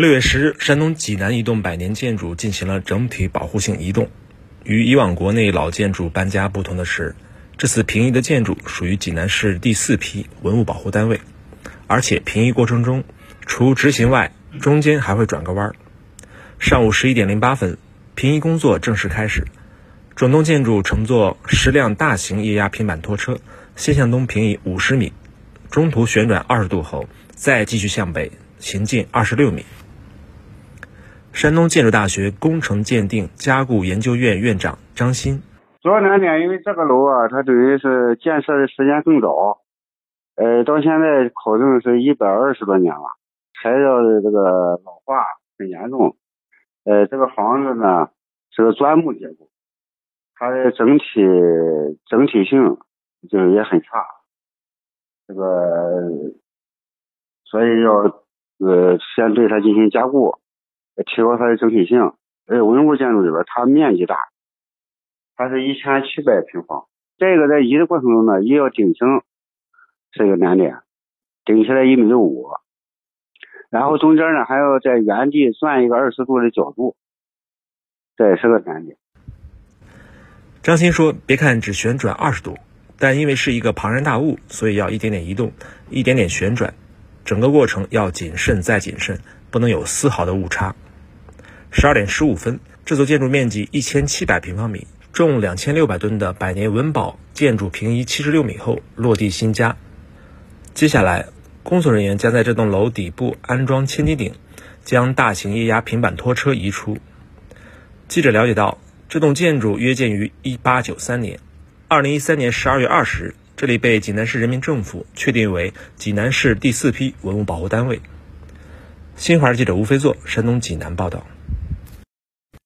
六月十日，山东济南一栋百年建筑进行了整体保护性移动。与以往国内老建筑搬家不同的是，这次平移的建筑属于济南市第四批文物保护单位，而且平移过程中，除直行外，中间还会转个弯儿。上午十一点零八分，平移工作正式开始。整栋建筑乘坐十辆大型液压平板拖车，先向东平移五十米，中途旋转二十度后，再继续向北行进二十六米。山东建筑大学工程鉴定加固研究院院长张鑫，主要难点，因为这个楼啊，它等于是建设的时间更早，呃，到现在考证是一百二十多年了，材料的这个老化很严重，呃，这个房子呢是个砖木结构，它的整体整体性就是也很差，这个所以要呃先对它进行加固。提高它的整体性，呃，文物建筑里边它面积大，它是一千七百平方。这个在移的过程中呢，一要顶升是一个难点，顶起来一米六五，然后中间呢还要在原地转一个二十度的角度，这也是个难点。张鑫说：“别看只旋转二十度，但因为是一个庞然大物，所以要一点点移动，一点点旋转，整个过程要谨慎再谨慎，不能有丝毫的误差。”十二点十五分，这座建筑面积一千七百平方米、重两千六百吨的百年文保建筑平移七十六米后落地新家。接下来，工作人员将在这栋楼底部安装千斤顶，将大型液压平板拖车移出。记者了解到，这栋建筑约建于一八九三年，二零一三年十二月二十日，这里被济南市人民政府确定为济南市第四批文物保护单位。新华社记者吴飞作，山东济南报道。